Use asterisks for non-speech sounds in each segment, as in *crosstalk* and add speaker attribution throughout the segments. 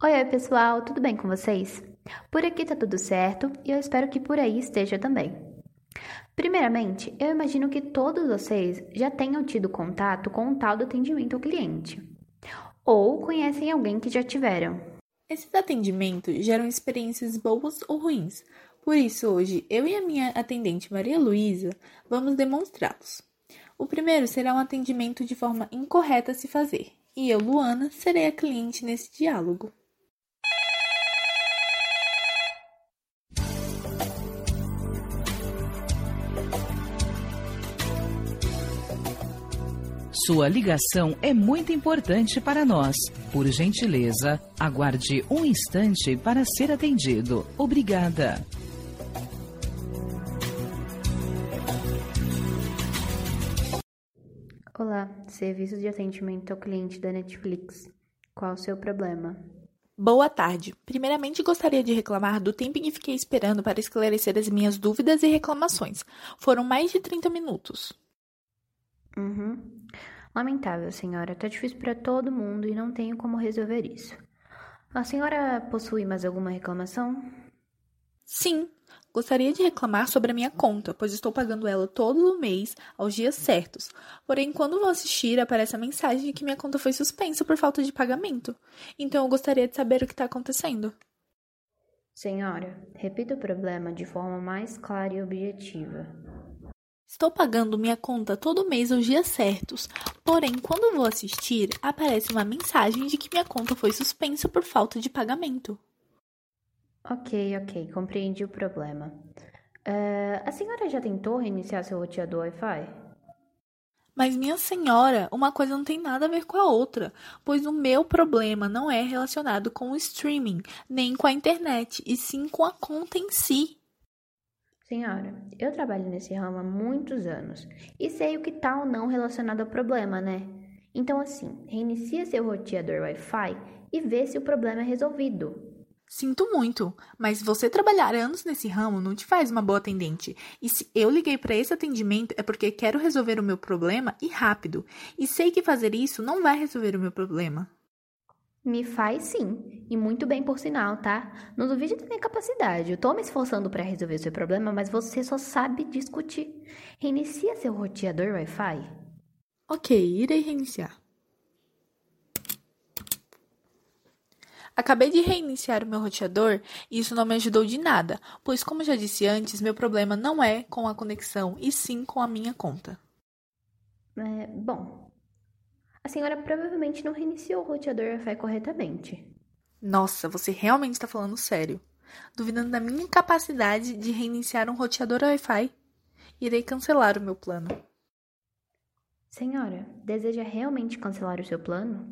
Speaker 1: Oi, oi pessoal, tudo bem com vocês? Por aqui tá tudo certo e eu espero que por aí esteja também. Primeiramente, eu imagino que todos vocês já tenham tido contato com o tal do atendimento ao cliente, ou conhecem alguém que já tiveram.
Speaker 2: Esses atendimentos geram experiências boas ou ruins, por isso hoje eu e a minha atendente Maria Luísa vamos demonstrá-los. O primeiro será um atendimento de forma incorreta a se fazer, e eu, Luana, serei a cliente nesse diálogo.
Speaker 3: Sua ligação é muito importante para nós. Por gentileza, aguarde um instante para ser atendido. Obrigada.
Speaker 1: Olá, serviço de atendimento ao cliente da Netflix. Qual o seu problema?
Speaker 2: Boa tarde. Primeiramente, gostaria de reclamar do tempo em que fiquei esperando para esclarecer as minhas dúvidas e reclamações. Foram mais de 30 minutos.
Speaker 1: Uhum. Lamentável, senhora. Tá difícil para todo mundo e não tenho como resolver isso. A senhora possui mais alguma reclamação?
Speaker 2: Sim, gostaria de reclamar sobre a minha conta, pois estou pagando ela todo o mês, aos dias certos. Porém, quando vou assistir, aparece a mensagem de que minha conta foi suspensa por falta de pagamento. Então, eu gostaria de saber o que está acontecendo.
Speaker 1: Senhora, repita o problema de forma mais clara e objetiva.
Speaker 2: Estou pagando minha conta todo mês aos dias certos, porém, quando vou assistir, aparece uma mensagem de que minha conta foi suspensa por falta de pagamento.
Speaker 1: Ok, ok, compreendi o problema. Uh, a senhora já tentou reiniciar seu roteador Wi-Fi?
Speaker 2: Mas, minha senhora, uma coisa não tem nada a ver com a outra, pois o meu problema não é relacionado com o streaming, nem com a internet, e sim com a conta em si.
Speaker 1: Senhora, eu trabalho nesse ramo há muitos anos e sei o que tá ou não relacionado ao problema, né? Então, assim, reinicia seu roteador Wi-Fi e vê se o problema é resolvido.
Speaker 2: Sinto muito, mas você trabalhar anos nesse ramo não te faz uma boa atendente. E se eu liguei para esse atendimento é porque quero resolver o meu problema e rápido. E sei que fazer isso não vai resolver o meu problema.
Speaker 1: Me faz sim, e muito bem por sinal, tá? Não duvide da minha capacidade. Eu tô me esforçando para resolver o seu problema, mas você só sabe discutir. Reinicia seu roteador Wi-Fi.
Speaker 2: Ok, irei reiniciar. Acabei de reiniciar o meu roteador e isso não me ajudou de nada, pois, como já disse antes, meu problema não é com a conexão e sim com a minha conta.
Speaker 1: É, bom, a senhora provavelmente não reiniciou o roteador Wi-Fi corretamente.
Speaker 2: Nossa, você realmente está falando sério. Duvidando da minha capacidade de reiniciar um roteador Wi-Fi, irei cancelar o meu plano.
Speaker 1: Senhora, deseja realmente cancelar o seu plano?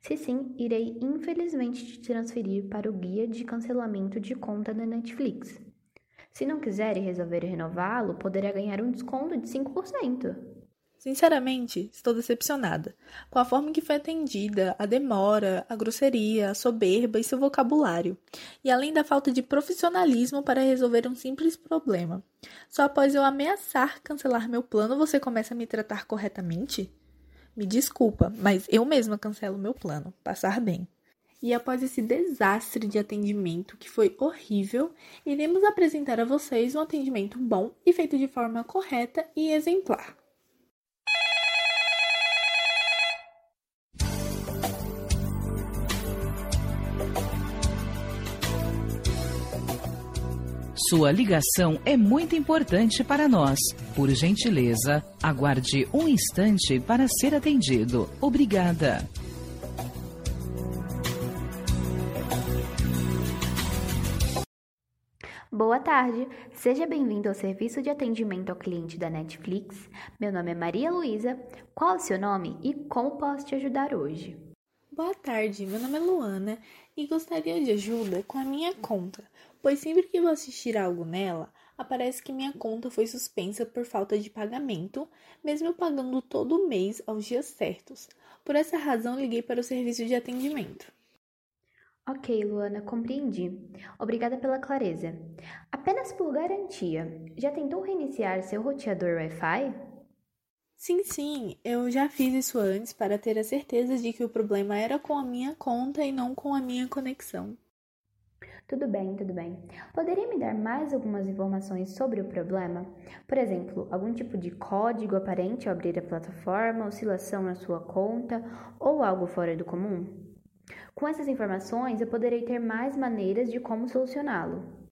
Speaker 1: Se sim, irei infelizmente te transferir para o guia de cancelamento de conta da Netflix. Se não quiser e resolver renová-lo, poderá ganhar um desconto de 5%.
Speaker 2: Sinceramente, estou decepcionada com a forma em que foi atendida, a demora, a grosseria, a soberba e seu vocabulário, e além da falta de profissionalismo para resolver um simples problema. Só após eu ameaçar cancelar meu plano você começa a me tratar corretamente? Me desculpa, mas eu mesma cancelo meu plano. Passar bem. E após esse desastre de atendimento que foi horrível, iremos apresentar a vocês um atendimento bom e feito de forma correta e exemplar.
Speaker 3: Sua ligação é muito importante para nós. Por gentileza, aguarde um instante para ser atendido. Obrigada.
Speaker 1: Boa tarde, seja bem-vindo ao serviço de atendimento ao cliente da Netflix. Meu nome é Maria Luísa. Qual é o seu nome e como posso te ajudar hoje?
Speaker 2: Boa tarde, meu nome é Luana e gostaria de ajuda com a minha conta, pois sempre que vou assistir algo nela, aparece que minha conta foi suspensa por falta de pagamento, mesmo eu pagando todo mês aos dias certos. Por essa razão, liguei para o serviço de atendimento.
Speaker 1: Ok, Luana, compreendi. Obrigada pela clareza. Apenas por garantia, já tentou reiniciar seu roteador Wi-Fi?
Speaker 2: Sim, sim, eu já fiz isso antes para ter a certeza de que o problema era com a minha conta e não com a minha conexão.
Speaker 1: Tudo bem, tudo bem. Poderia me dar mais algumas informações sobre o problema? Por exemplo, algum tipo de código aparente ao abrir a plataforma, oscilação na sua conta ou algo fora do comum? Com essas informações, eu poderei ter mais maneiras de como solucioná-lo.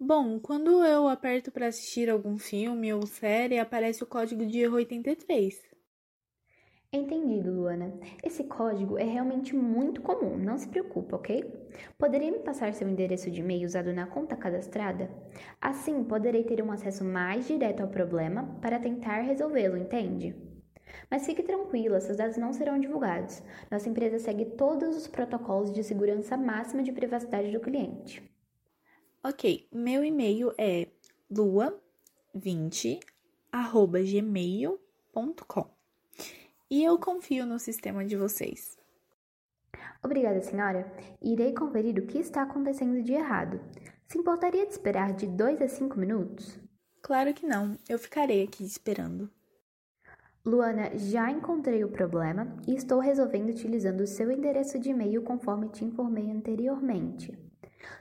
Speaker 2: Bom, quando eu aperto para assistir algum filme ou série, aparece o código de erro 83.
Speaker 1: Entendido, Luana. Esse código é realmente muito comum, não se preocupe, ok? Poderia me passar seu endereço de e-mail usado na conta cadastrada? Assim, poderei ter um acesso mais direto ao problema para tentar resolvê-lo, entende? Mas fique tranquila, seus dados não serão divulgados. Nossa empresa segue todos os protocolos de segurança máxima de privacidade do cliente.
Speaker 2: Ok, meu e-mail é lua20@gmail.com e eu confio no sistema de vocês.
Speaker 1: Obrigada, senhora. Irei conferir o que está acontecendo de errado. Se importaria de esperar de 2 a 5 minutos?
Speaker 2: Claro que não. Eu ficarei aqui esperando.
Speaker 1: Luana, já encontrei o problema e estou resolvendo utilizando o seu endereço de e-mail conforme te informei anteriormente.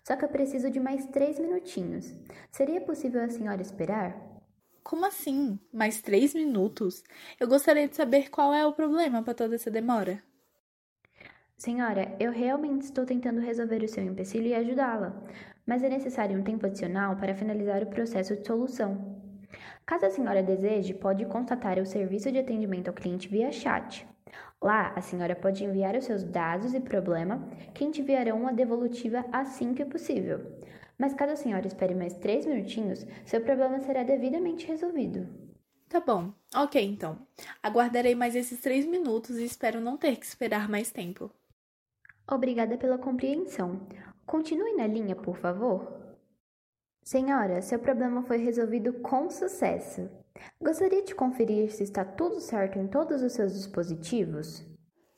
Speaker 1: Só que eu preciso de mais três minutinhos. Seria possível a senhora esperar?
Speaker 2: Como assim? Mais três minutos? Eu gostaria de saber qual é o problema para toda essa demora.
Speaker 1: Senhora, eu realmente estou tentando resolver o seu empecilho e ajudá-la, mas é necessário um tempo adicional para finalizar o processo de solução. Caso a senhora deseje, pode contatar o serviço de atendimento ao cliente via chat. Lá, a senhora pode enviar os seus dados e problema, que enviarão uma devolutiva assim que possível. Mas caso a senhora espere mais três minutinhos, seu problema será devidamente resolvido.
Speaker 2: Tá bom. Ok, então. Aguardarei mais esses três minutos e espero não ter que esperar mais tempo.
Speaker 1: Obrigada pela compreensão. Continue na linha, por favor. Senhora, seu problema foi resolvido com sucesso. Gostaria de conferir se está tudo certo em todos os seus dispositivos?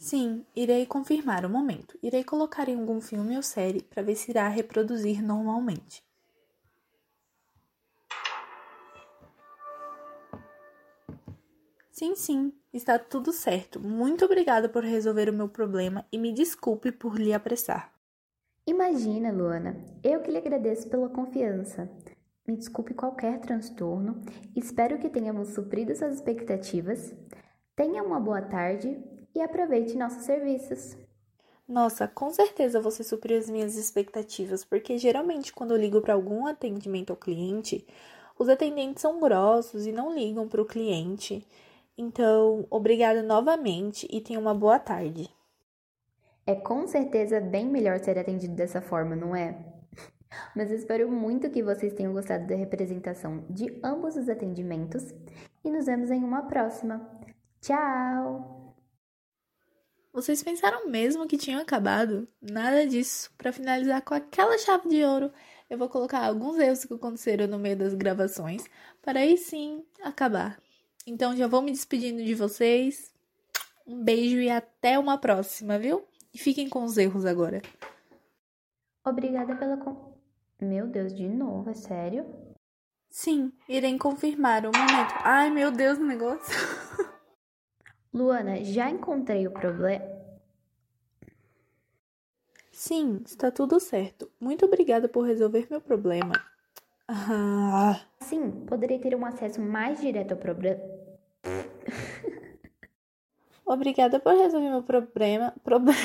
Speaker 2: Sim, irei confirmar o momento. Irei colocar em algum filme ou série para ver se irá reproduzir normalmente. Sim, sim, está tudo certo. Muito obrigada por resolver o meu problema e me desculpe por lhe apressar.
Speaker 1: Imagina, Luana, eu que lhe agradeço pela confiança. Me desculpe qualquer transtorno. Espero que tenhamos suprido suas expectativas. Tenha uma boa tarde e aproveite nossos serviços.
Speaker 2: Nossa, com certeza você supriu as minhas expectativas, porque geralmente quando eu ligo para algum atendimento ao cliente, os atendentes são grossos e não ligam para o cliente. Então, obrigada novamente e tenha uma boa tarde.
Speaker 1: É com certeza bem melhor ser atendido dessa forma, não é? *laughs* Mas espero muito que vocês tenham gostado da representação de ambos os atendimentos e nos vemos em uma próxima. Tchau!
Speaker 2: Vocês pensaram mesmo que tinham acabado? Nada disso. Para finalizar com aquela chave de ouro, eu vou colocar alguns erros que aconteceram no meio das gravações para aí sim acabar. Então já vou me despedindo de vocês. Um beijo e até uma próxima, viu? E fiquem com os erros agora.
Speaker 1: Obrigada pela. Meu Deus, de novo, é sério?
Speaker 2: Sim, irei confirmar o momento. Ai, meu Deus, o negócio. *laughs*
Speaker 1: Luana, já encontrei o problema.
Speaker 2: Sim, está tudo certo. Muito obrigada por resolver meu problema.
Speaker 1: Ah. Sim, poderei ter um acesso mais direto ao problema. *laughs*
Speaker 2: obrigada por resolver meu problema. Problema.